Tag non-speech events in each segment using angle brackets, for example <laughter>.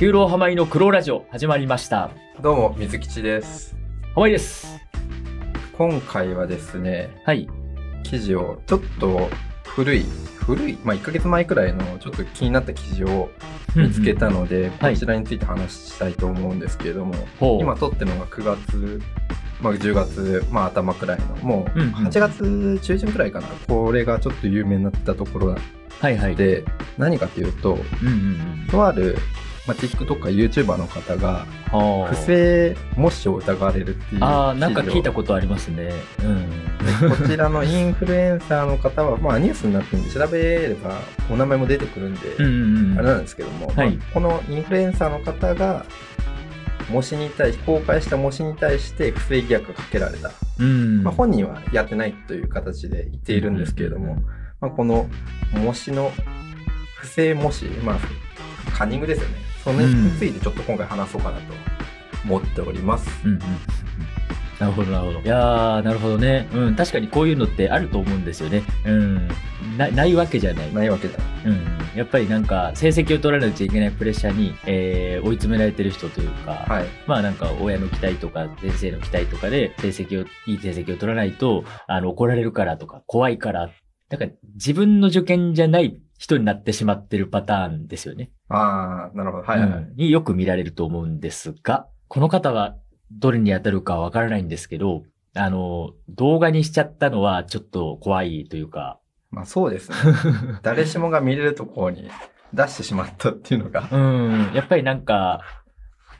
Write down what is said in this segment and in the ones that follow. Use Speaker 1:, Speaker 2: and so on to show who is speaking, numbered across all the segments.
Speaker 1: 九郎浜井の黒ラジオ始まりました。
Speaker 2: どうも、水吉です。
Speaker 1: 浜井です。
Speaker 2: 今回はですね、
Speaker 1: はい。
Speaker 2: 記事をちょっと古い、古い、まあ1ヶ月前くらいのちょっと気になった記事を見つけたので、
Speaker 1: はい
Speaker 2: こちらについて話したいと思うんですけれども、
Speaker 1: ほう
Speaker 2: 今撮ってるのが9月、まあ10月、まあ頭くらいの、もう
Speaker 1: うんうん
Speaker 2: 8月中旬くらいかな、これがちょっと有名になったところ
Speaker 1: はいはい。
Speaker 2: で、何かというと、
Speaker 1: うんうんうん。
Speaker 2: とある、まあ、TikTok か YouTuber の方が、
Speaker 1: は
Speaker 2: 不正模試を疑われるっていう
Speaker 1: あなんか聞いたことありますね。うん。
Speaker 2: こちらのインフルエンサーの方は、まあ、ニュースになってるんで調べればお名前も出てくるんで、
Speaker 1: うんうんうん。
Speaker 2: あれなんですけども、
Speaker 1: はい
Speaker 2: まあこのインフルエンサーの方が模試に対し公開した模試に対して不正疑惑がかけられた、
Speaker 1: うん。
Speaker 2: まあ、本人はやってないという形で言っているんですけれども、まあ、この模試の不正模試、まあ、カンニングですよねそれについてちょっと今回話そうかなと思っております。
Speaker 1: うんうんうん。なるほど、なるほど。いやー、なるほどね。うん、確かにこういうのってあると思うんですよね。うん。なないわけじゃない。
Speaker 2: ないわけじゃない
Speaker 1: うん。やっぱりなんか、成績を取らなきゃいけないプレッシャーに、えー追い詰められてる人というか、
Speaker 2: はい
Speaker 1: まあなんか親の期待とか先生の期待とかで成績を、いい成績を取らないと、あの、怒られるからとか、怖いから、なんか自分の受験じゃない人になってしまってるパターンですよね。
Speaker 2: ああなるほど。はいはいはい、
Speaker 1: うん。によく見られると思うんですが、この方はどれに当たるかわからないんですけど、あの、動画にしちゃったのはちょっと怖いというか、
Speaker 2: まあそうですね。<laughs> 誰しもが見れるところに出してしまったっていうのが、
Speaker 1: うん、やっぱりなんか、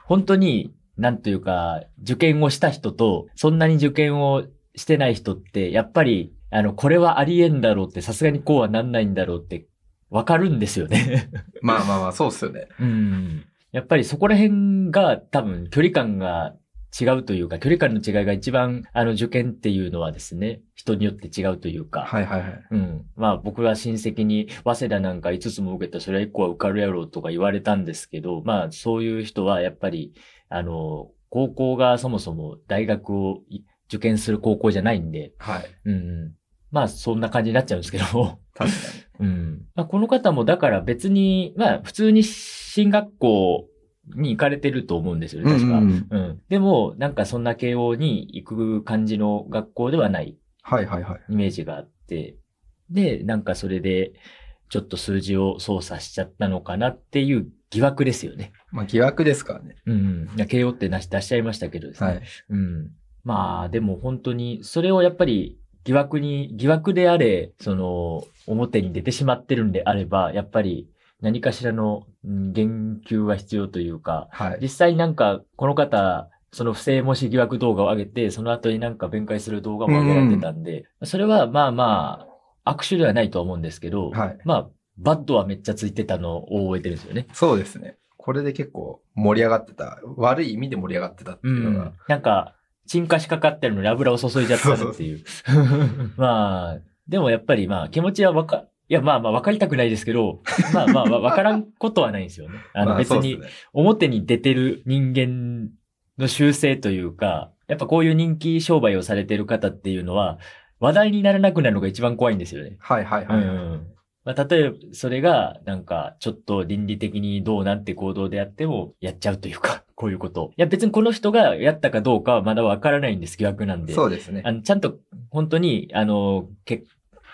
Speaker 1: 本当に、なんというか、受験をした人と、そんなに受験をしてない人って、やっぱり、あの、これはありえんだろうって、さすがにこうはなんないんだろうって、わかるんですよね。
Speaker 2: まあまあまあそうっすよね <laughs>
Speaker 1: うん。やっぱりそこら辺が多分距離感が違うというか、距離感の違いが一番、あの、受験っていうのはですね、人によって違うというか、
Speaker 2: はいはいはい
Speaker 1: うん。まあ僕は親戚に、早稲田なんか5つも受けたらそれは1個は受かるやろうとか言われたんですけど、まあそういう人はやっぱり、あの、高校がそもそも大学をい受験する高校じゃないんで、
Speaker 2: はい
Speaker 1: うんうん。まあそんな感じになっちゃうんですけど、
Speaker 2: 確か
Speaker 1: うん。まあ、この方もだから別に、まあ普通に進学校に行かれてると思うんですよね、確か。
Speaker 2: うん
Speaker 1: うん
Speaker 2: うん
Speaker 1: でも、なんかそんな慶応に行く感じの学校ではない
Speaker 2: はいはいはい
Speaker 1: イメージがあって、で、なんかそれで、ちょっと数字を操作しちゃったのかなっていう疑惑ですよね。
Speaker 2: まあ疑惑ですからね
Speaker 1: うんうん。いや慶応って出し出しちゃいましたけどですね。
Speaker 2: はい
Speaker 1: うん。まあ、でも本当に、それをやっぱり疑惑に、疑惑であれ、その、表に出てしまってるんであれば、やっぱり何かしらのうん言及は必要というか、
Speaker 2: はい。
Speaker 1: 実際なんか、この方、その不正模試疑惑動画を上げて、その後になんか弁解する動画も上げられてたんで、それはまあまあ、握手ではないとは思うんですけど、
Speaker 2: はい。
Speaker 1: まあ、バッドはめっちゃついてたのを覚えてるんですよね。
Speaker 2: そうですね。これで結構盛り上がってた悪い意味で盛り上がってたっていうのが、
Speaker 1: なんか、沈下しかかってるのに油を注いじゃったなっていう。まあ、でもやっぱりまあ気持ちはわか、いやまあまあわかりたくないですけど、まあまあわわからんことはないんですよね。<laughs> あの
Speaker 2: まあ
Speaker 1: 別に表に出てる人間の習性というか、やっぱこういう人気商売をされてる方っていうのは、話題にならなくなるのが一番怖いんですよね。
Speaker 2: はいはいはい、
Speaker 1: うん。まあ、例えば、それが、なんか、ちょっと倫理的にどうなんて行動であっても、やっちゃうというか、こういうこと。いや、別にこの人がやったかどうかはまだわからないんです、疑惑なんで。
Speaker 2: そうですね。
Speaker 1: あの、ちゃんと、本当に、あの、け、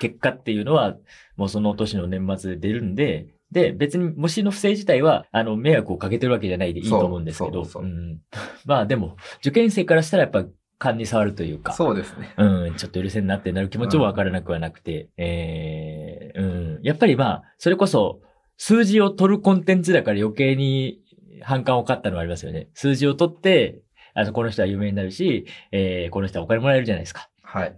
Speaker 1: 結果っていうのは、もうその年の年末で出るんで、で、別に模試の不正自体は、あの、迷惑をかけてるわけじゃないでいいと思うんですけど、
Speaker 2: そうそう。そうん。<laughs>
Speaker 1: まあでも、受験生からしたらやっぱ、勘に触るというか、
Speaker 2: そうですね。
Speaker 1: うん、ちょっと許せんなってなる気持ちもわからなくはなくて、えー、うん。やっぱりまあ、それこそ、数字を取るコンテンツだから余計に反感を買ったのはありますよね。数字を取って、あの、この人は有名になるし、えー、この人はお金もらえるじゃないですか。
Speaker 2: はい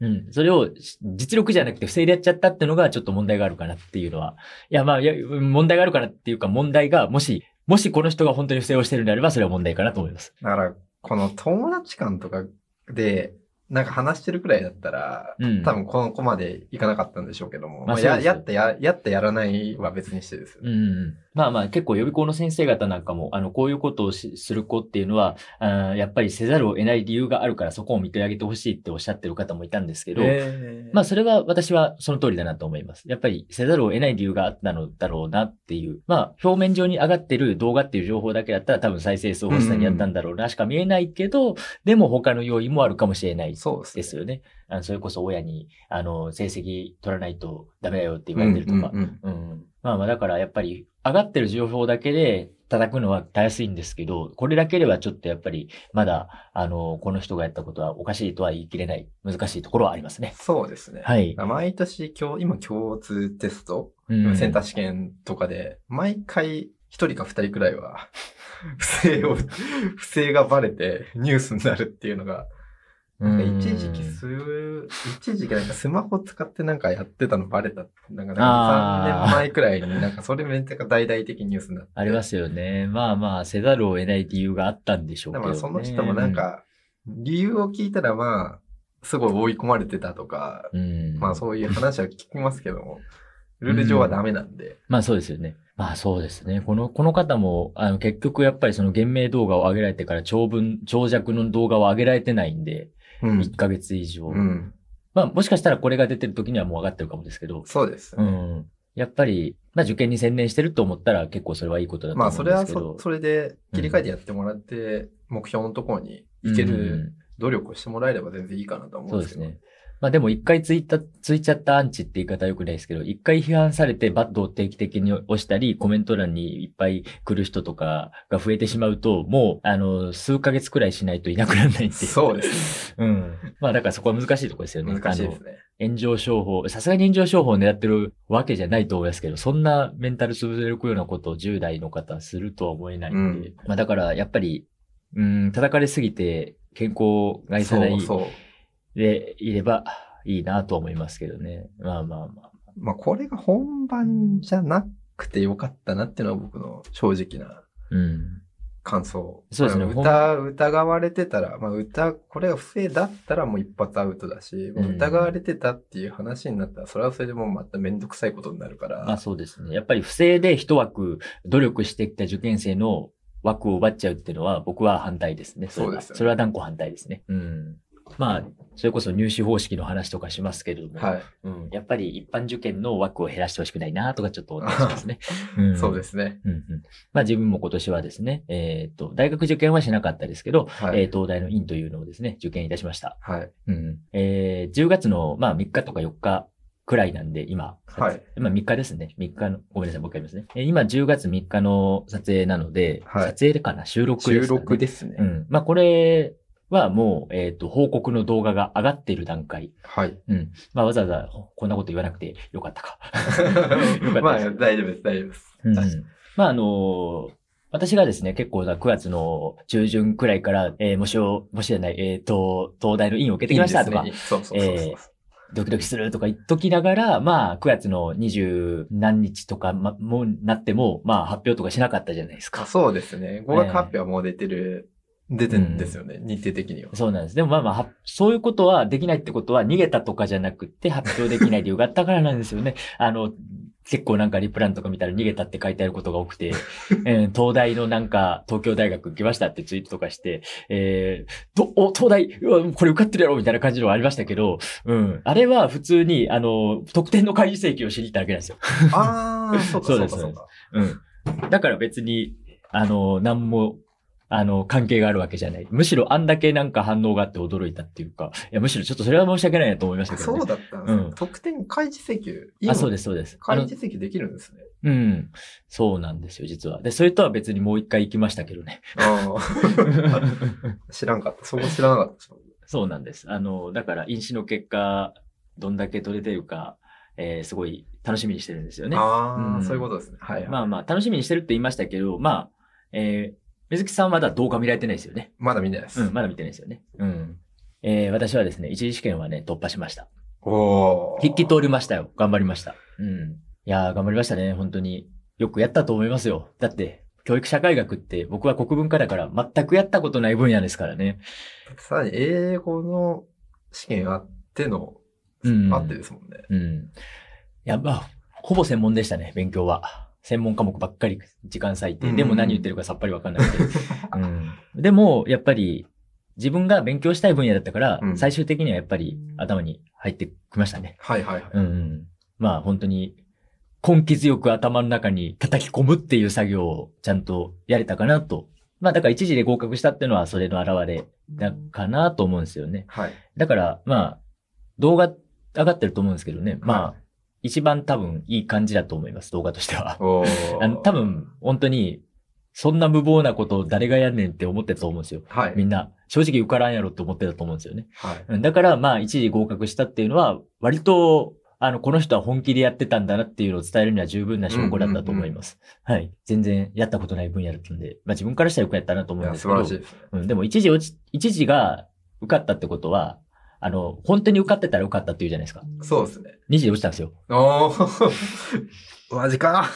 Speaker 1: うん。それを実力じゃなくて不正でやっちゃったっていうのがちょっと問題があるかなっていうのは。いや、まあ、いや問題があるかなっていうか問題が、もし、もしこの人が本当に不正をしてるんであれば、それは問題かなと思います。
Speaker 2: だからこの友達間とかでなんか話してるくらいだったら、
Speaker 1: うん
Speaker 2: 多分この子までいかなかったんでしょうけども、まあややったや、やったやらないは別にしてです
Speaker 1: うん。まあまあ結構予備校の先生方なんかも、あの、こういうことをしする子っていうのは、あーやっぱりせざるを得ない理由があるからそこを見てあげてほしいっておっしゃってる方もいたんですけど、
Speaker 2: えー
Speaker 1: まあそれは私はその通りだなと思います。やっぱりせざるを得ない理由があったのだろうなっていう。まあ表面上に上がってる動画っていう情報だけだったら多分再生数欲しさにやったんだろうなしか見えないけど、でも他の要因もあるかもしれない
Speaker 2: そうですね。
Speaker 1: ですよね。あのそれこそ親に、あの、成績取らないとダメだよって言われてるとか。まあまあだからやっぱり上がってる情報だけで叩くのはたやすいんですけど、これだけではちょっとやっぱりまだ、あの、この人がやったことはおかしいとは言い切れない難しいところはありますね。
Speaker 2: そうですね。
Speaker 1: はい。
Speaker 2: 毎年今日、今共通テスト、
Speaker 1: うん
Speaker 2: センター試験とかで、毎回一人か二人くらいは、不正を、不正がバレてニュースになるっていうのが、なんか一時期す、一時期なんかスマホ使ってなんかやってたのバレた。なんか
Speaker 1: あー
Speaker 2: 3年前くらいになんかそれめっちゃ大々的ニュースになって。
Speaker 1: ありますよね。まあまあ、せざるを得ない理由があったんでしょうけど、ね。
Speaker 2: でもその人もなんか、理由を聞いたらまあ、すごい追い込まれてたとか、
Speaker 1: うん、
Speaker 2: まあそういう話は聞きますけども、<laughs> ルール上はダメなんで。
Speaker 1: まあそうですよね。まあそうですね。この、この方も、あの、結局やっぱりその言明動画を上げられてから長文、長尺の動画を上げられてないんで、
Speaker 2: うん
Speaker 1: 1ヶ月以上。
Speaker 2: うん。
Speaker 1: まあもしかしたらこれが出てる時にはもう上がってるかもですけど、
Speaker 2: そうですね。
Speaker 1: うん。やっぱり、まあ受験に専念してると思ったら結構それはいいことだと
Speaker 2: ま
Speaker 1: 思うん
Speaker 2: あそれはそ
Speaker 1: ですけど。
Speaker 2: それで切り替えてやってもらって、目標のところに行ける努力をしてもらえれば全然いいかなと思うんですけど。
Speaker 1: そうですね。まあでも一回ついた、ついちゃったアンチって言い方は良くないですけど、一回批判されてバットを定期的に押したり、コメント欄にいっぱい来る人とかが増えてしまうと、もう、あの、数ヶ月くらいしないといなくならないっていう。
Speaker 2: そうです <laughs>
Speaker 1: うん。まあだからそこは難しいところですよね。
Speaker 2: ね。難しいですね。
Speaker 1: 炎上商法、さすがに炎上商法を狙ってるわけじゃないと思いますけど、そんなメンタル潰れるようなことを10代の方はするとは思えないんで、
Speaker 2: うん
Speaker 1: まあだからやっぱり、うん、叩かれすぎて健康がいさない
Speaker 2: そうそう。
Speaker 1: でいればいいなと思いますけどね。まあまあまあ。
Speaker 2: まあこれが本番じゃなくてよかったなっていうのは僕の正直な
Speaker 1: うん。
Speaker 2: 感想。
Speaker 1: そうですね
Speaker 2: まあ疑疑われてたら、まあ疑、これが不正だったらもう一発アウトだし、
Speaker 1: うん
Speaker 2: 疑われてたっていう話になったら、それはそれでもうまためんどくさいことになるから。
Speaker 1: まあそうですね。やっぱり不正で一枠努力してきた受験生の枠を奪っちゃうっていうのは僕は反対ですね。れは
Speaker 2: そうですよね
Speaker 1: それは断固反対ですね。うん。まあ、それこそ入試方式の話とかしますけれども、
Speaker 2: はい。
Speaker 1: うん、やっぱり一般受験の枠を減らしてほしくないなとかちょっと思ったりしますね。<laughs> ん
Speaker 2: そうですね。
Speaker 1: うんうん。まあ自分も今年はですね、えっ、と、大学受験はしなかったですけど、
Speaker 2: はい。
Speaker 1: えー東大の院というのをですね、受験いたしました。
Speaker 2: はい。
Speaker 1: うん。えー10月の、まあ3日とか4日くらいなんで、今。
Speaker 2: はい。
Speaker 1: まあ3日ですね。3日の、ごめんなさい、もう一回言いますね。えー今10月3日の撮影なので、
Speaker 2: はい
Speaker 1: 撮影かな？収録ですね。
Speaker 2: 録ですね。
Speaker 1: うん。まあこれはもう、えっ、と、報告の動画が上がっている段階。
Speaker 2: はい。
Speaker 1: うん。まあわざわざこんなこと言わなくてよかったか。<laughs> よかったです
Speaker 2: まあ、大丈夫です、大丈夫です。
Speaker 1: うんまあ、あの私がですね、結構な9月の中旬くらいから、えー、模試を、模試じゃない、えっ、と、東大の院を受けてきましたとか
Speaker 2: いい、ですねそうそうそうそう。
Speaker 1: えドキドキするとか言っときながら、まあ、9月の20何日とか、ま、もうなっても、まあ、発表とかしなかったじゃないですか。
Speaker 2: あそうですね。語学発表はもう出てる、出てるんですよね、日程的には。
Speaker 1: そうなんです。でもまあまあは、そういうことはできないってことは逃げたとかじゃなくて発表できない理由があったからなんですよね。<laughs> あの、結構なんかリプランとか見たら逃げたって書いてあることが多くて、<laughs> えー東大のなんか東京大学行きましたってツイートとかして、えー、どお、東大、うわこれ受かってるやろみたいな感じのはありましたけど、うん。あれは普通に、あの、得点の開示請求をしに行っただけなんですよ。
Speaker 2: ああ、そうか、
Speaker 1: そ
Speaker 2: うか、<laughs> そうか。
Speaker 1: うん。だから別に、あの、何も、あの、関係があるわけじゃない。むしろあんだけなんか反応があって驚いたっていうか、いや、むしろちょっとそれは申し訳ないなと思いましたけどね。
Speaker 2: そうだったんですね
Speaker 1: うん
Speaker 2: 得点開示請求。。
Speaker 1: あ、そうですす、そうです。あ
Speaker 2: 開
Speaker 1: の
Speaker 2: 示請求できるんですね。
Speaker 1: うん。そうなんですよ、実は。で、それとは別にもう一回行きましたけどね。
Speaker 2: ああ。<laughs> 知らんかった。そこ知らなかった。
Speaker 1: そうなんです。あの、だから、飲酒の結果、どんだけ取れてるか、えーすごい楽しみにしてるんですよね。
Speaker 2: ああ、
Speaker 1: うん
Speaker 2: そういうことですね。はい。
Speaker 1: まあまあ、楽しみにしてるって言いましたけど、まあ、えー水木さんはまだ動画見られてないですよね。
Speaker 2: まだ見ないです。
Speaker 1: うん、まだ見てないですよね。うん。えー私はですね、一次試験はね、突破しました。
Speaker 2: おー
Speaker 1: 筆記通りましたよ。頑張りました。うん。いやー、頑張りましたね、本当に。よくやったと思いますよ。だって、教育社会学って僕は国文科だから全くやったことない分野ですからね。
Speaker 2: さらに英語の試験あっての、
Speaker 1: うん
Speaker 2: あってですもんね。
Speaker 1: うん。いや、まあ、ほぼ専門でしたね、勉強は。専門科目ばっかり時間割いて、でも何言ってるかさっぱりわかんなくて。<laughs> うん、でも、やっぱり、自分が勉強したい分野だったから、
Speaker 2: うん
Speaker 1: 最終的にはやっぱり頭に入ってきましたね。
Speaker 2: はいはいはい。
Speaker 1: うんうん、まあ本当に根気強く頭の中に叩き込むっていう作業をちゃんとやれたかなと。まあだから一時で合格したっていうのはそれの表れだかなと思うんですよね。
Speaker 2: はい。
Speaker 1: だからまあ動画上がってると思うんですけどね。まあ、
Speaker 2: は
Speaker 1: 一番多分いい感じだと思います、動画としては。
Speaker 2: お <laughs>
Speaker 1: あの多分本当にそんな無謀なことを誰がやんねんって思ってたと思うんですよ。
Speaker 2: はい。
Speaker 1: みんな。正直受からんやろって思ってたと思うんですよね。
Speaker 2: はい。
Speaker 1: うんだから、まあ、一時合格したっていうのは、割と、あの、この人は本気でやってたんだなっていうのを伝えるには十分な証拠だったと思います。はい。全然やったことない分野だったんで、まあ自分からしたらよくやったなと思うんですけど。
Speaker 2: 素晴らしいですね。
Speaker 1: うん、でも一時落ち、一時が受かったってことは、あの、本当に受かってたら受かったっていうじゃないですか。
Speaker 2: そうですね。
Speaker 1: 二次で落ちたんですよ。
Speaker 2: おー。<laughs> マジか。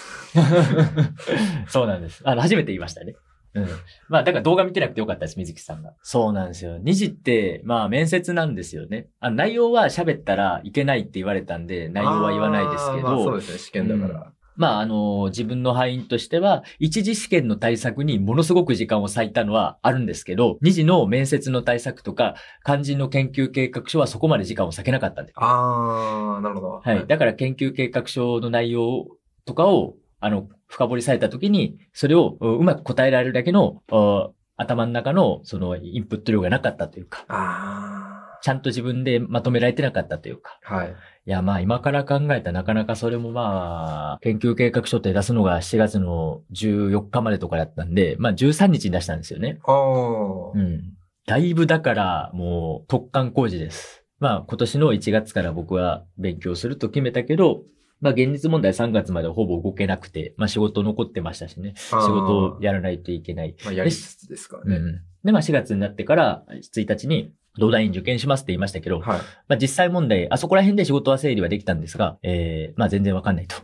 Speaker 2: <laughs>
Speaker 1: そうなんです。あの、初めて言いましたね。うん。まあ、だから動画見てなくてよかったです、水木さんが。そうなんですよ。二次って、まあ、面接なんですよね。あの内容は喋ったらいけないって言われたんで、内容は言わないですけ
Speaker 2: あーまあそう
Speaker 1: ど、
Speaker 2: ですね、試験だから。
Speaker 1: まあ、あの、自分の範囲としては、一次試験の対策にものすごく時間を割いたのはあるんですけど、二次の面接の対策とか、肝心の研究計画書はそこまで時間を割けなかったんで。
Speaker 2: あー、なるほど。
Speaker 1: はい。だから研究計画書の内容とかを、あの、深掘りされたときに、それをううまく答えられるだけの、あ頭の中の、その、インプット量がなかったというか、
Speaker 2: あ
Speaker 1: ちゃんと自分でまとめられてなかったというか。
Speaker 2: ー。はい。
Speaker 1: いや、まあ、今から考えたらなかなかそれもまあ、研究計画書って出すのが7月の14日までとかだったんで、まあ、13日に出したんですよね。
Speaker 2: おー。
Speaker 1: うん。だいぶだから、もう、突貫工事です。まあ、今年の1月から僕は勉強すると決めたけど、まあ、現実問題3月までほぼ動けなくて、まあ、仕事残ってましたしね。仕事をやらないといけない。
Speaker 2: まあ、やりつつですからね。
Speaker 1: うん。で、まあ、4月になってから、1日に、東大院受験しますって言いましたけど、
Speaker 2: はい。
Speaker 1: まあ、実際問題、あそこら辺で仕事は整理はできたんですが、えー、まあ、全然わかんないと。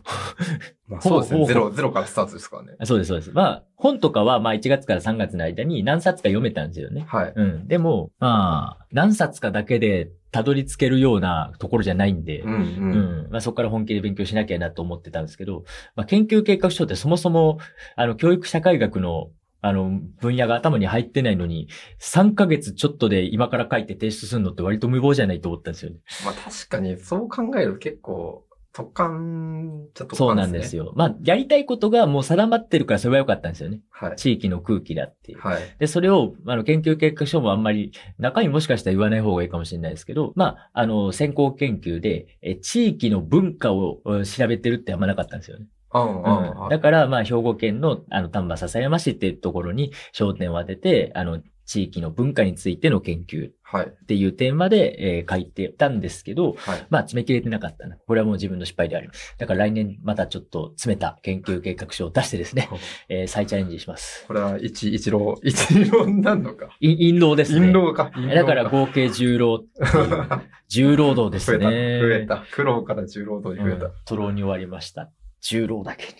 Speaker 2: まあ、そうですね。ゼロ、ゼロからスタートですからね。
Speaker 1: そうです、そうです。まあ、本とかは、まあ、1月から3月の間に何冊か読めたんですよね。
Speaker 2: はい。
Speaker 1: うん。でも、まあ、何冊かだけでたどり着けるようなところじゃないんで、
Speaker 2: うん
Speaker 1: う
Speaker 2: うん。
Speaker 1: ん。まあ、そこから本気で勉強しなきゃなと思ってたんですけど、まあ、研究計画書ってそもそも、あの、教育社会学の、あの、分野が頭に入ってないのに、3ヶ月ちょっとで今から書いて提出するのって割と無謀じゃないと思ったんですよね。
Speaker 2: まあ、確かに、そう考えると結構、突貫、ちょっと、
Speaker 1: そうなんです。よ。まあ、やりたいことがもう定まってるからそれは良かったんですよね。
Speaker 2: はい。
Speaker 1: 地域の空気だっていう。
Speaker 2: はい。
Speaker 1: で、それを、あの、研究計画書もあんまり、中身もしかしたら言わない方がいいかもしれないですけど、まあ、あの、先行研究で、え、地域の文化をえ調べてるってあんまなかったんですよね。
Speaker 2: うんうん
Speaker 1: うん、だから、まあ、兵庫県の、あの、丹波篠山市っていうところに焦点を当てて、あの、地域の文化についての研究っ
Speaker 2: はい。
Speaker 1: ていうテーマで、えー書いてたんですけど、
Speaker 2: はい。
Speaker 1: まあ、詰め切れてなかったな。これはもう自分の失敗であります。だから来年またちょっと詰めた研究計画書を出してですね、えー再チャレンジします。
Speaker 2: これは一、一郎、一郎になるのか？
Speaker 1: インローですね。
Speaker 2: 陰労か。
Speaker 1: だから合計10労っていう、重労働です
Speaker 2: 増えた。
Speaker 1: ね。
Speaker 2: 増えた。苦労から重労働に増えた。
Speaker 1: うんトロに終わりました。重労だけに。っ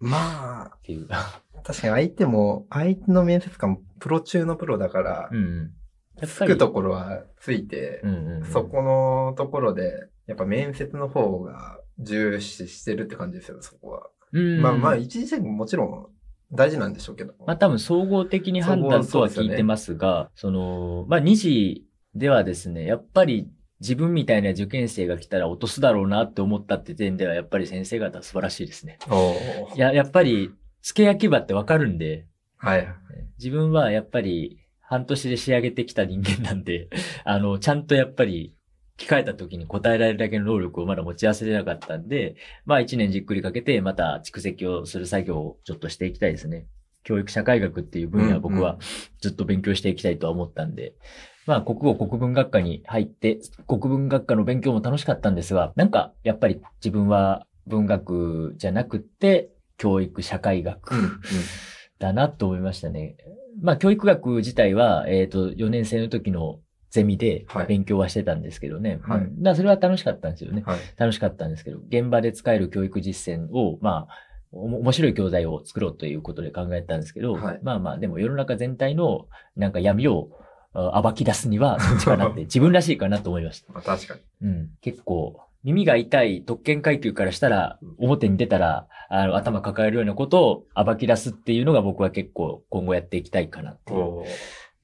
Speaker 2: まあ、
Speaker 1: ていう。
Speaker 2: 確かに相手も、相手の面接官もプロ中のプロだから
Speaker 1: う、ん。
Speaker 2: つ。くところはついて
Speaker 1: う、んうんうん、
Speaker 2: そこのところで、やっぱ面接の方が重視してるって感じですよ、そこは。
Speaker 1: うん。
Speaker 2: まあまあ、一時試験ももちろん大事なんでしょうけど。
Speaker 1: まあ多分総合的に判断とは聞いてますが、その、まあ2次ではですね、やっぱり自分みたいな受験生が来たら落とすだろうなって思ったって点では、やっぱり先生方素晴らしいですね。いや、やっぱり、付け焼き場ってわかるんで、
Speaker 2: はい。
Speaker 1: 自分はやっぱり半年で仕上げてきた人間なんで、<laughs> あの、ちゃんとやっぱり聞かれた時に答えられるだけの能力をまだ持ち合わせてなかったんで、まあ一年じっくりかけてまた蓄積をする作業をちょっとしていきたいですね。教育社会学っていう分野は僕はずっと勉強していきたいとは思ったんで、まあ国語国文学科に入って、国文学科の勉強も楽しかったんですが、なんかやっぱり自分は文学じゃなくって教育社会学。だなと思いましたね。まあ、教育学自体は、えっ、と、4年生の時のゼミで
Speaker 2: はい
Speaker 1: 勉強はしてたんですけどね。
Speaker 2: はい
Speaker 1: うんだからそれは楽しかったんですよね。
Speaker 2: はい。
Speaker 1: 楽しかったんですけど、現場で使える教育実践を、まあ、面白い教材を作ろうということで考えたんですけど、
Speaker 2: はい
Speaker 1: まあまあ、でも世の中全体のなんか闇をあ暴き出すには <laughs> そっちかなって、自分らしいかなと思いました。
Speaker 2: まあ確かに。
Speaker 1: うん。結構、耳が痛い特権階級からしたら、表に出たら、あの、頭抱えるようなことを暴き出すっていうのが僕は結構今後やっていきたいかなっていう。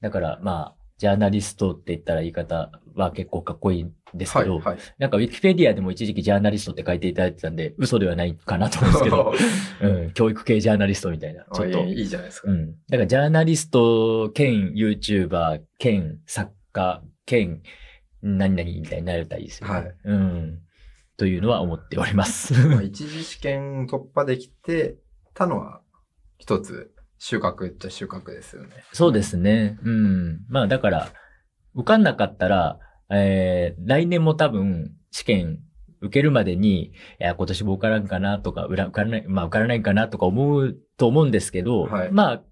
Speaker 1: だから、まあ、ジャーナリストって言ったら言い方は結構かっこいいんですけど、
Speaker 2: はいはい。
Speaker 1: なんかウィキペディアでも一時期ジャーナリストって書いていただいてたんで、<laughs> 嘘ではないかなと思うんですけど、<laughs> うん、教育系ジャーナリストみたいな。ちょっと
Speaker 2: あいいじゃないですか。
Speaker 1: うん。だからジャーナリスト兼 YouTuber 兼作家兼何々みたいになれたらいいですよね。
Speaker 2: はい
Speaker 1: うん。というのは思っております。
Speaker 2: まあ一次試験突破できてたのは、一つ収穫っちゃ収穫ですよね。
Speaker 1: そうですね。うん。まあだから、受かんなかったら、えー、来年も多分試験受けるまでに、いや、今年も受からんかなとか、受からない、まあ受からないかなとか思うと思うんですけど、
Speaker 2: はい
Speaker 1: まあ、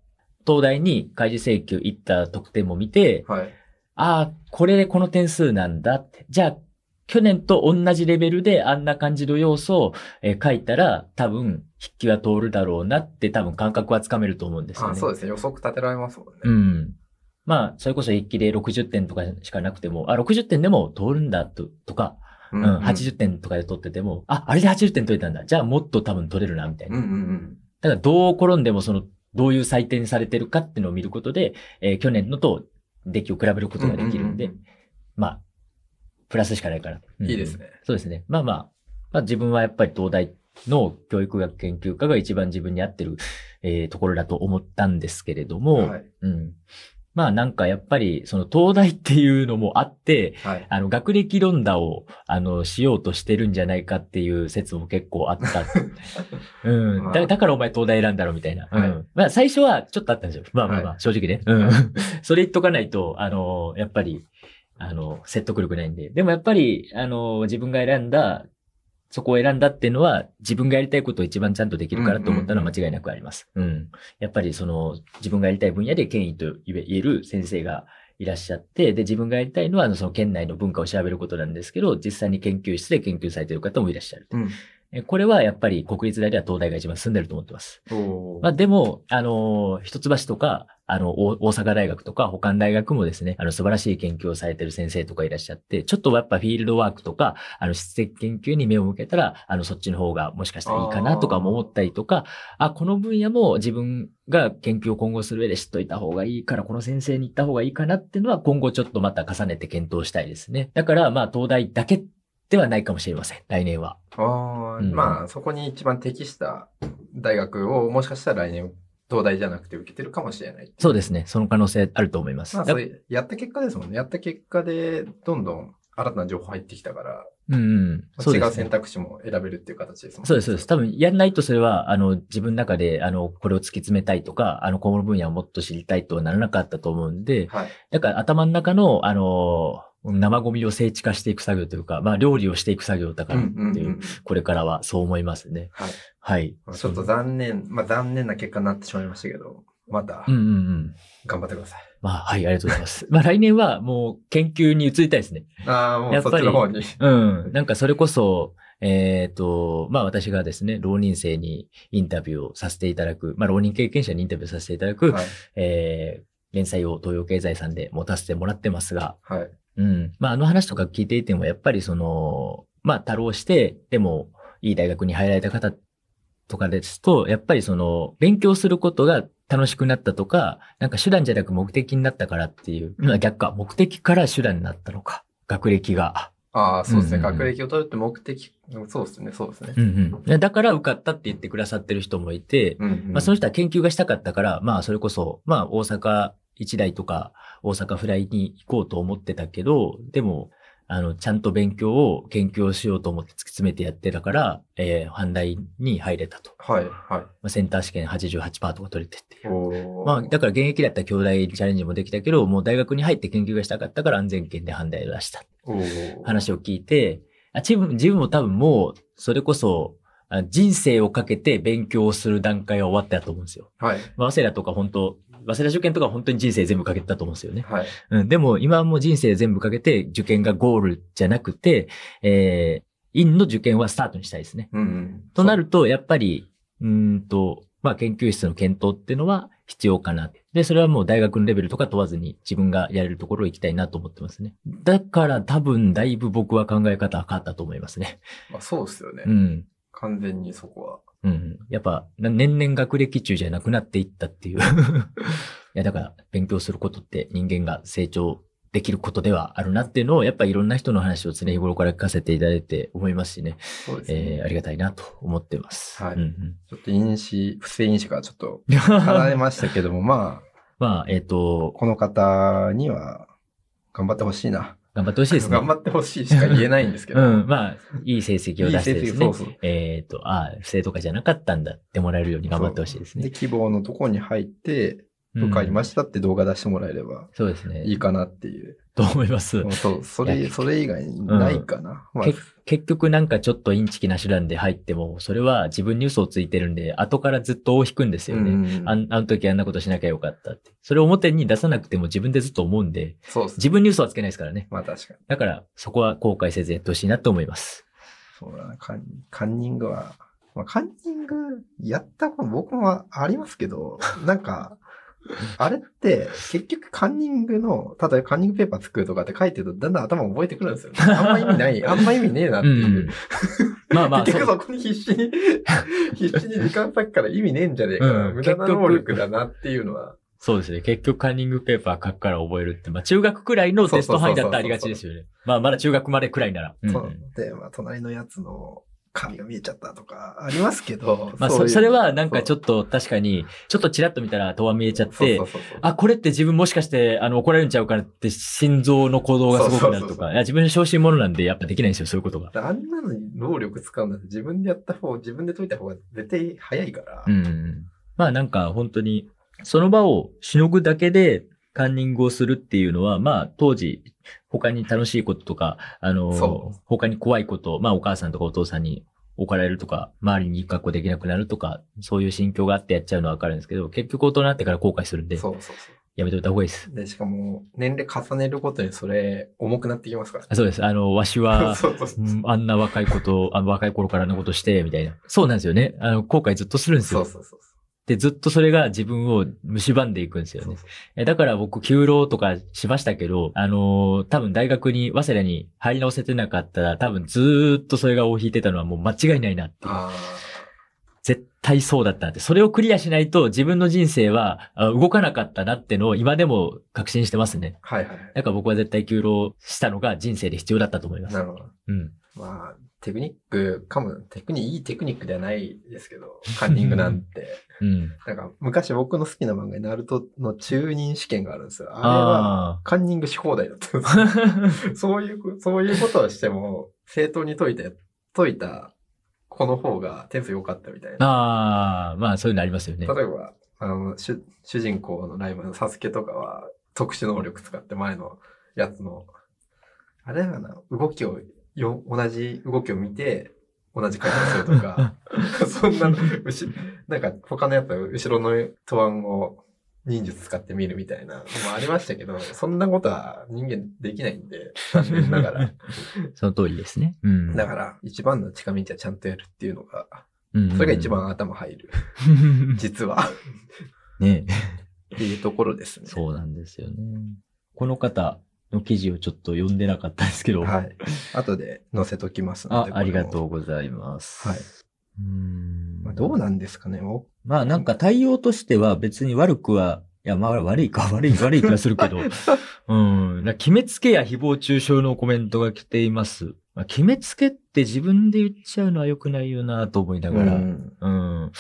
Speaker 1: 東大に開示請求行った得点も見て、
Speaker 2: はい。
Speaker 1: ああ、これでこの点数なんだって。じゃあ、去年と同じレベルであんな感じの要素を、えー書いたら、多分、筆記は通るだろうなって多分感覚はつかめると思うんですよね。
Speaker 2: あそうですね。予測立てられますもんね。
Speaker 1: うん。まあ、それこそ筆記で60点とかしかなくても、あ、60点でも通るんだと、とか、
Speaker 2: う
Speaker 1: うん、80点とかで取ってても、あ、あれで80点取れたんだ。じゃあもっと多分取れるな、みたいな。
Speaker 2: うんうんうん。
Speaker 1: だからどう転んでもその、どういう採点されてるかっていうのを見ることで、えー去年のと出来を比べることができるんで、
Speaker 2: うう
Speaker 1: まあ、プラスしかないから。うん
Speaker 2: いいですね。
Speaker 1: そうですね。まあまあ、まあ自分はやっぱり東大の教育学研究科が一番自分に合ってる、えーところだと思ったんですけれども、
Speaker 2: はい。
Speaker 1: うん。まあなんかやっぱりその東大っていうのもあって、
Speaker 2: はい。
Speaker 1: あの学歴論打をあのしようとしてるんじゃないかっていう説も結構あった。<laughs> うん。だだからお前東大選んだろみたいな。
Speaker 2: はい
Speaker 1: うん。まあ最初はちょっとあったんですよ。まあまあまあ、
Speaker 2: は
Speaker 1: 正直ね。うん。<laughs> それ言っとかないと、あの、やっぱり、あの、説得力ないんで。でもやっぱり、あの、自分が選んだ、そこを選んだっていうのは、自分がやりたいことを一番ちゃんとできるからと思ったのは間違いなくあります。うん。やっぱりその、自分がやりたい分野で権威と言える先生がいらっしゃって、で、自分がやりたいのは、その県内の文化を調べることなんですけど、実際に研究室で研究されている方もいらっしゃる。
Speaker 2: うん。
Speaker 1: えこれはやっぱり国立大では東大が一番進んでると思ってます。まあでも、あのー一橋とか、あの、大大阪大学とか、他の大学もですね、あの、素晴らしい研究をされてる先生とかいらっしゃって、ちょっとやっぱフィールドワークとか、あの、質的研究に目を向けたら、あの、そっちの方がもしかしたらいいかなとかも思ったりとか、あこの分野も自分が研究を今後する上で知っといた方がいいから、この先生に行った方がいいかなっていうのは、今後ちょっとまた重ねて検討したいですね。だから、まあ、東大だけではないかもしれません、来年は。
Speaker 2: ああ、
Speaker 1: うん
Speaker 2: まあ、そこに一番適した大学をもしかしたら来年、東大じゃなくて受けてるかもしれない。
Speaker 1: そうですね。その可能性あると思います。
Speaker 2: まあ、それ、やった結果ですもんね。やった結果で、どんどん新たな情報入ってきたから、
Speaker 1: うんうん。そう
Speaker 2: 違う選択肢も選べるっていう形ですもんね。
Speaker 1: そうです、そうです。多分、やんないとそれは、あの、自分の中で、あの、これを突き詰めたいとか、あの、この分野をもっと知りたいとはならなかったと思うんで、
Speaker 2: はい。
Speaker 1: だから頭の中の、あの、生ゴミを整地化していく作業というか、まあ、料理をしていく作業だからっていう。これからはそう思いますね。
Speaker 2: はい。
Speaker 1: はい。
Speaker 2: まあちょっと残念、まあ残念な結果になってしまいましたけど、また
Speaker 1: うんうんうん。
Speaker 2: 頑張ってください。
Speaker 1: まあ、はい、ありがとうございます。まあ、来年はもう研究に移りたいですね。
Speaker 2: ああ、もうそ
Speaker 1: やっ
Speaker 2: ちの方に。
Speaker 1: うん。なんかそれこそ、えっ、と、まあ私がですね、浪人生にインタビューをさせていただく、まあ浪人経験者にインタビューさせていただく、
Speaker 2: はい。
Speaker 1: えー連載を東洋経済さんで持たせてもらってますが、
Speaker 2: はい。
Speaker 1: うん。まああの話とか聞いていても、やっぱりその、まあ多浪して、でもいい大学に入られた方とかですと、やっぱりその、勉強することが楽しくなったとか、なんか手段じゃなく目的になったからっていう、まあ逆か、目的から手段になったのか、学歴が。
Speaker 2: ああ、そうですね。
Speaker 1: うんうんうん
Speaker 2: 学歴を取るって目的、そうですね、そうですね。
Speaker 1: うんうん。だから受かったって言ってくださってる人もいて、
Speaker 2: うんうん
Speaker 1: まあその人は研究がしたかったから、まあそれこそ、まあ大阪一大とか大阪フライに行こうと思ってたけど、でも、あの、ちゃんと勉強を、研究をしようと思って突き詰めてやってたから、えー、阪大に入れたと。
Speaker 2: はい、は
Speaker 1: まあ、センター試験88%とか取れてってい
Speaker 2: い。
Speaker 1: う。まあ、だから現役だったら兄弟チャレンジもできたけど、もう大学に入って研究がしたかったから安全圏で阪大を出した。話を聞いて、あ自分自分も多分もう、それこそ、あ人生をかけて勉強をする段階は終わったと思うんですよ。
Speaker 2: はい、
Speaker 1: まあ早稲田とか本当、早稲田受験とか本当に人生全部かけてたと思うんですよね。
Speaker 2: はい。
Speaker 1: うん、でも今はもう人生全部かけて受験がゴールじゃなくて、えー、院の受験はスタートにしたいですね。
Speaker 2: うんうん。
Speaker 1: となると、やっぱり、うーんと、まあ研究室の検討っていうのは必要かな。で、それはもう大学のレベルとか問わずに自分がやれるところ行きたいなと思ってますね。だから多分だいぶ僕は考え方は変わったと思いますね。
Speaker 2: まあそうですよね。
Speaker 1: うん。
Speaker 2: 完全にそこは。
Speaker 1: うん。やっぱ、な年々学歴中じゃなくなっていったっていう。<laughs> いや、だから、勉強することって人間が成長できることではあるなっていうのを、やっぱいろんな人の話を常日頃から聞かせていただいて思いますしね。
Speaker 2: そうですね。
Speaker 1: えー、ありがたいなと思ってます。
Speaker 2: はい
Speaker 1: うんうん
Speaker 2: ちょっと因子、不正因子がちょっと <laughs> 離れましたけども、まあ、
Speaker 1: まあ、えっ、と、
Speaker 2: この方には頑張ってほしいな。
Speaker 1: 頑張ってほしいですね。
Speaker 2: 頑張ってほしいしか言えないんですけど。
Speaker 1: うん、まあ、いい成績を出してですね。
Speaker 2: いいそうそう
Speaker 1: えっ、と、ああ、不正とかじゃなかったんだってもらえるように頑張ってほしいです
Speaker 2: で、
Speaker 1: ね。
Speaker 2: 希望のところに入って、受かりま
Speaker 1: し
Speaker 2: したって動画出してもらえれば
Speaker 1: そうですね。
Speaker 2: いいかなっていう。
Speaker 1: と思います。
Speaker 2: そう、それ、それ以外にないかな。まあ
Speaker 1: け結局なんかちょっとインチキな手段で入っても、それは自分に嘘をついてるんで、後からずっと尾を引くんですよね。
Speaker 2: うん
Speaker 1: あんあの時あんなことしなきゃよかったって。それを表に出さなくても自分でずっと思うんで、
Speaker 2: そうですね。
Speaker 1: 自分に嘘はつけないですからね。
Speaker 2: まあ確かに。
Speaker 1: だから、そこは後悔せずやってほしいなと思います。
Speaker 2: そうだな、カンカンニングは、まあ、カンニングやったこと僕もありますけど、なんか、あれって、結局カンニングの、例えばカンニングペーパー作るとかって書いてると、だんだん頭覚えてくるんですよね。あんま意味ない、<laughs> あんま意味ねえなっていう。
Speaker 1: まあまあ、<laughs>
Speaker 2: 結局そこに必死に、<laughs> 必死に時間割くから意味ねえんじゃねえかな。
Speaker 1: うん
Speaker 2: 無駄な能力だなっていうのは。
Speaker 1: そうですね。結局カンニングペーパー書くから覚えるって、まあ中学くらいのテスト範囲だったらありがちですよね。まあまだ中学までくらいなら。うん
Speaker 2: そうで、まあ、隣のやつの髪が見えちゃったとかありますけど、<laughs>
Speaker 1: まあそそれはなんかちょ
Speaker 2: っ
Speaker 1: っと確かに、ちょっとチラッと見たら頭は見えちゃって
Speaker 2: そうそう、そうそう
Speaker 1: あ、これって自分もしかして、あの、怒られるんちゃうからって心臓の鼓動がすごくなると
Speaker 2: そうそうそうそう
Speaker 1: か、いや、自分の小心者なんでやっぱできないんですよ、そういうことが。
Speaker 2: あんなのに能力使うんだって自分でやった方、自分で解いた方が絶対早いから。
Speaker 1: うん。まあなんか本当に、その場をしのぐだけでカンニングをするっていうのは、まあ当時、他に楽しいこととか、あの
Speaker 2: そ、
Speaker 1: 他に怖いこと、まあお母さんとかお父さんに怒られるとか、周りに学校できなくなるとか、そういう心境があってやっちゃうのはわかるんですけど、結局大人になってから後悔するんで、
Speaker 2: そうそうそ
Speaker 1: やめといた方がいいです。
Speaker 2: う。で、しかも、年齢重ねるごとにそれ、重くなってきますから。
Speaker 1: あそうです。あの、わしは、<laughs>
Speaker 2: そうそうそうう。
Speaker 1: んあんな若いこと、あの若い頃からのことして、みたいな。そうなんですよね。あの、後悔ずっとするんですよ。
Speaker 2: そうそうそう。
Speaker 1: で、ずっとそれが自分を蝕んでいくんですよね。えだから僕、休労とかしましたけど、あのー多分大学に、早稲田に入り直せてなかったら、多分ずーっとそれが尾を引いてたのはもう間違いないなっていう。
Speaker 2: あ
Speaker 1: 絶対そうだったって。それをクリアしないと自分の人生はあ動かなかったなってのを今でも確信してますね。
Speaker 2: あ。はいはいはい。
Speaker 1: だから僕は絶対休労したのが人生で必要だったと思います。
Speaker 2: なるほど。
Speaker 1: うん。
Speaker 2: まあ、テクニックかも、テクニいいテクニックではないですけど、カンニングなんて。
Speaker 1: うん。
Speaker 2: なんか、昔僕の好きな漫画にナルトの中任試験があるんですよ。あれは、
Speaker 1: あ
Speaker 2: カンニングし放題だったんですよ
Speaker 1: あ。
Speaker 2: そういうこ、そういうことをしても、正当に解いた、解いた子の方が点数良かったみたいな。
Speaker 1: ああ、まあそういうのありますよね。
Speaker 2: 例えば、あの、主主人公のライバルのサスケとかは、特殊能力使って前のやつの、あれだかな、動きを、よ、同じ動きを見て、同じ回答するとか、<laughs> そんなし、なんか他のやつは後ろの答案を忍術使ってみるみたいなのもありましたけど、そんなことは人間できないんで、残念ながら。<laughs>
Speaker 1: その通りですね。うん。
Speaker 2: だから、一番の近道はちゃんとやるっていうのが、
Speaker 1: うん
Speaker 2: それが一番頭入る。<laughs> 実は。
Speaker 1: ね
Speaker 2: っていうところですね。
Speaker 1: そうなんですよね。この方の記事をちょっと読んでなかったんですけど。
Speaker 2: はい。後で載せときますので。、
Speaker 1: あありがと
Speaker 2: う。
Speaker 1: うございます。
Speaker 2: はい。
Speaker 1: うーん
Speaker 2: まあ、どうなんですかね。お
Speaker 1: まあなんか対応としては別に悪くは、いやまあ悪いか悪い、悪い気がするけど、<laughs> うん。な決めつけや誹謗中傷のコメントが来ています。まあ、決めつけって自分で言っちゃうのは良くないよなと思いながら、
Speaker 2: うん
Speaker 1: うん。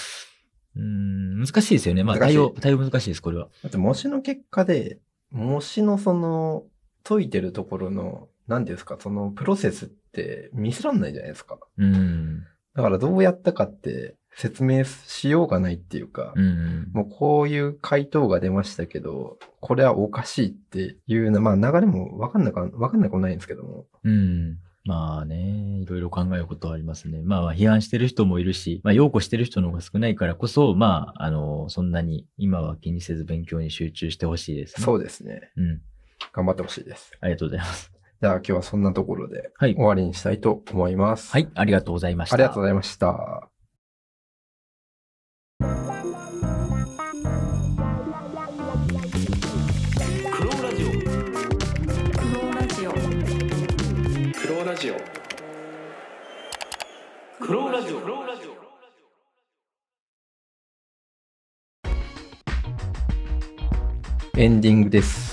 Speaker 1: うん、難しいですよね。まあ対応、対応難しいです、これは。
Speaker 2: だって模試の結果で、模試のその、解いてるところの、何ですか、そのプロセスって見せらんないじゃないですか。
Speaker 1: うん。
Speaker 2: だからどうやったかって説明しようがないっていうか、
Speaker 1: うん。
Speaker 2: もうこういう回答が出ましたけど、これはおかしいっていうの、まあ流れもわかんなか、わかんなくもないんですけども。
Speaker 1: うん。まあね、いろいろ考えることはありますね。まあまあ批判してる人もいるし、まあ擁護してる人の方が少ないからこそ、まあ、あの、そんなに今は気にせず勉強に集中してほしいですね。。
Speaker 2: そううですね。
Speaker 1: うん。
Speaker 2: 頑張ってほしいです。
Speaker 1: ありがとうございます。
Speaker 2: じゃあ今日はそんなところで終わりにしたいと思います。
Speaker 1: はい、はい、ありがとうございました。
Speaker 2: ありがとうございました。
Speaker 1: クローラジオ。クローラジオ。
Speaker 3: ク
Speaker 1: ローラジオ。クローラジオ。クローラジオ。
Speaker 2: エンディングです。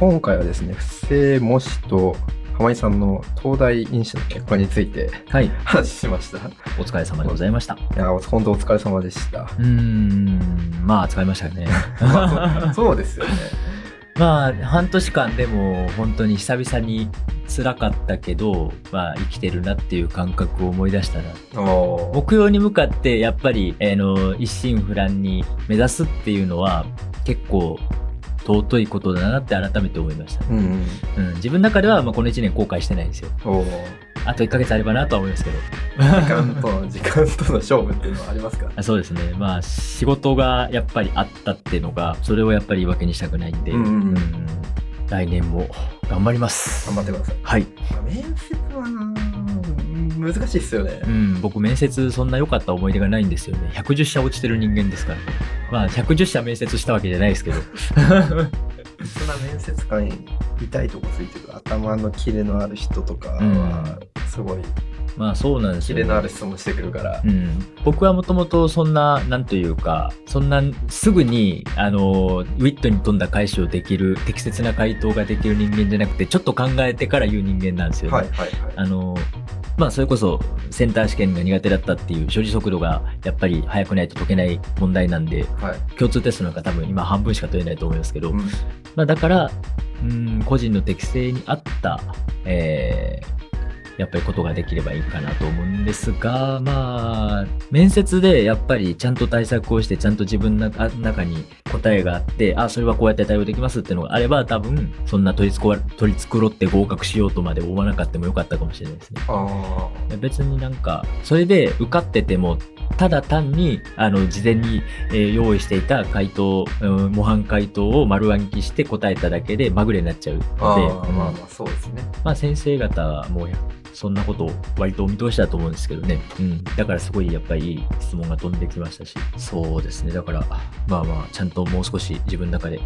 Speaker 2: 今回はですね、不正模試と浜井さんの東大院試の結果について
Speaker 1: はい
Speaker 2: 話しました。い
Speaker 1: お疲れ様でございました
Speaker 2: や、本当お疲れ様でした。
Speaker 1: うーんまあ使いましたよね <laughs>
Speaker 2: まあそうそうですよね。<laughs>
Speaker 1: まあ半年間でも本当に久々に辛かったけどまあ生きてるなっていう感覚を思い出したな
Speaker 2: おー
Speaker 1: 目標に向かってやっぱり、あの一心不乱に目指すっていうのは結構尊いことだなって改めて思いました、
Speaker 2: うんうん。
Speaker 1: うん、自分の中ではまあこの1年後悔してないんですよ。あと1ヶ月あればなとは思いますけど。
Speaker 2: 時間との、時間との勝負っていうのはありますか？<laughs>
Speaker 1: あそうですね。まあ仕事がやっぱりあったっていうのがそれをやっぱり言い訳にしたくないんで、
Speaker 2: うんうんうん。
Speaker 1: 来年も頑張ります。
Speaker 2: 頑張ってください。
Speaker 1: はい、
Speaker 2: 面接は難しいっすよね。
Speaker 1: う。ん、僕面接そんな良かった思い出がないんですよね。110社落ちてる人間ですから。ねまあ110社面接したわけじゃないですけど
Speaker 2: そんな面接官痛いとこついてる頭のキレのある人とかはすごい
Speaker 1: まあそうなんですよ、
Speaker 2: キレのある質問してくるから
Speaker 1: う。ん、僕はもともとそんな、なんというか、そんなすぐに、あの、ウィットに富んだ返しをできる、適切な回答ができる人間じゃなくて、ちょっと考えてから言う人間なんですよね。
Speaker 2: はいはいはい。
Speaker 1: あの、まあそれこそセンター試験が苦手だったっていう処理速度がやっぱり速くないと解けない問題なんで、
Speaker 2: はい。
Speaker 1: 共通テストなんか多分今半分しか取れないと思いますけど、
Speaker 2: うん
Speaker 1: まあ、だから、うん、個人の適性に合った、えーやっぱりことができればいいかなと思うんですが、まあ、面接でやっぱりちゃんと対策をして、ちゃんと自分の中中に答えがあって、あ、それはこうやって対応できますっていうのがあれば、多分、そんな取りつこ取り繕って合格しようとまで思わなかったもよかったかもしれないですね。
Speaker 2: あ
Speaker 1: 別になんか、それで受かってても、ただ単に、あの、事前に、えー用意していた回答、うん模範回答を丸暗記して答えただけでまぐれになっちゃうので、
Speaker 2: あまあそうですね。
Speaker 1: まあ先生方はもうそんなことを割とお見通しだと思うんですけどね。うん。だからすごいやっぱりいい質問が飛んできましたし。そうですね。だから、まあまあ、ちゃんともう少し自分の中で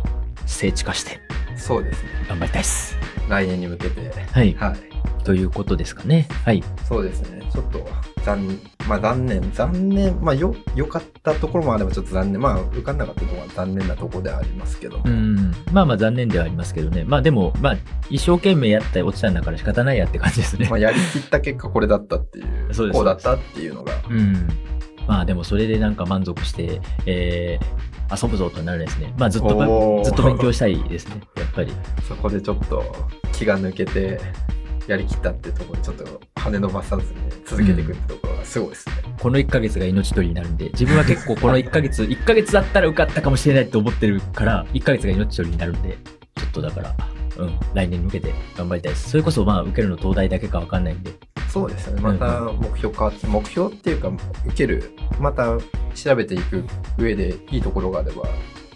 Speaker 1: 精緻化して
Speaker 2: そうですね。
Speaker 1: 頑張りたいです。
Speaker 2: 来年に向けて。
Speaker 1: はい。
Speaker 2: はい。
Speaker 1: ということですかね。はい。
Speaker 2: そうですね。ちょっと残、まあ残念、残念、まあよ、良かったところもあればちょっと残念。まあ受かんなかったところは残念なところではありますけども。
Speaker 1: うん。まあまあ残念ではありますけどね。まあでも、まあ一生懸命やったり落ちたんだから仕方ないやって感じですね
Speaker 2: まあ。やりきった結果これだったっていう、
Speaker 1: そうです
Speaker 2: こうだったっていうのが。
Speaker 1: うん。まあでもそれでなんか満足して、えー、遊ぶぞとなるですね。まあずっとずっと勉強したいですね。やっぱり。
Speaker 2: そこでちょっと気が抜けてやりきったってところでちょっと羽伸ばさずに続けていくってところがすごいですね。
Speaker 1: この1ヶ月が命取りになるんで、自分は結構この1ヶ月、<laughs> 1ヶ月だったら受かったかもしれないって思ってるから、1ヶ月が命取りになるんで、ちょっとだから、うん、来年に向けて頑張りたいです。それこそまあ受けるの東大だけかわかんないんで、
Speaker 2: そうですよね。また目標変わって、目標っていうか受ける、また調べていく上でいいところがあれば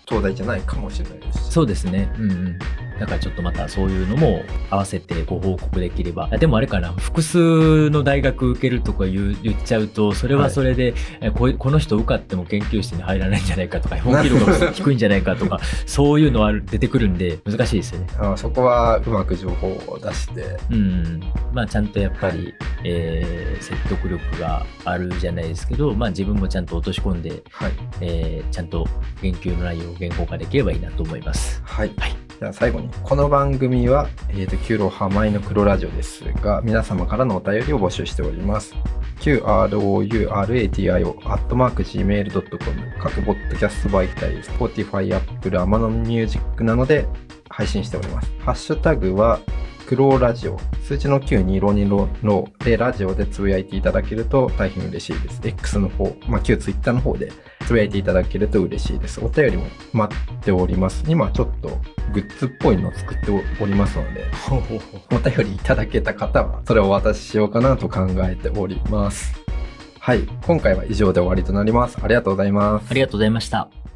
Speaker 2: 東大じゃないかもしれないですし。
Speaker 1: そうですね。うんうん。だからちょっとまたそういうのも合わせてご報告できれば。あでもあれかな、複数の大学受けるとか言っちゃうと、それはそれで、えこいこの人受かっても研究室に入らないんじゃないかとか、本気度が低いんじゃないかとか、そういうのは出てくるんで難しいですよね。
Speaker 2: あそこはうまく情報を出して、
Speaker 1: うん。まあちゃんとやっぱり、えー説得力があるじゃないですけど、まあ自分もちゃんと落とし込んで、
Speaker 2: はい。
Speaker 1: えーちゃんと研究の内容を言語化できればいいなと思います。
Speaker 2: はい。
Speaker 1: はい
Speaker 2: じゃあ最後に、この番組は、えっ、と、キューロハマイの黒ラジオですが、皆様からのお便りを募集しております。qrouradio アットマーク gmail.com 各ポッドキャスト媒体、Spotify、Apple、Amazon Music なので配信しております。ハッシュタグは、クローラジオ、数字の9にロにロロでラジオでつぶやいていただけると大変嬉しいです。X の方、まあ、旧 Twitter の方でつぶやいていただけると嬉しいです。お便りも待っております。今ちょっとグッズっぽいのを作っておりますので、お便りいただけた方はそれをお渡ししようかなと考えております。はい、今回は以上で終わりとなります。ありがとうございます
Speaker 1: あ。りがとうございました。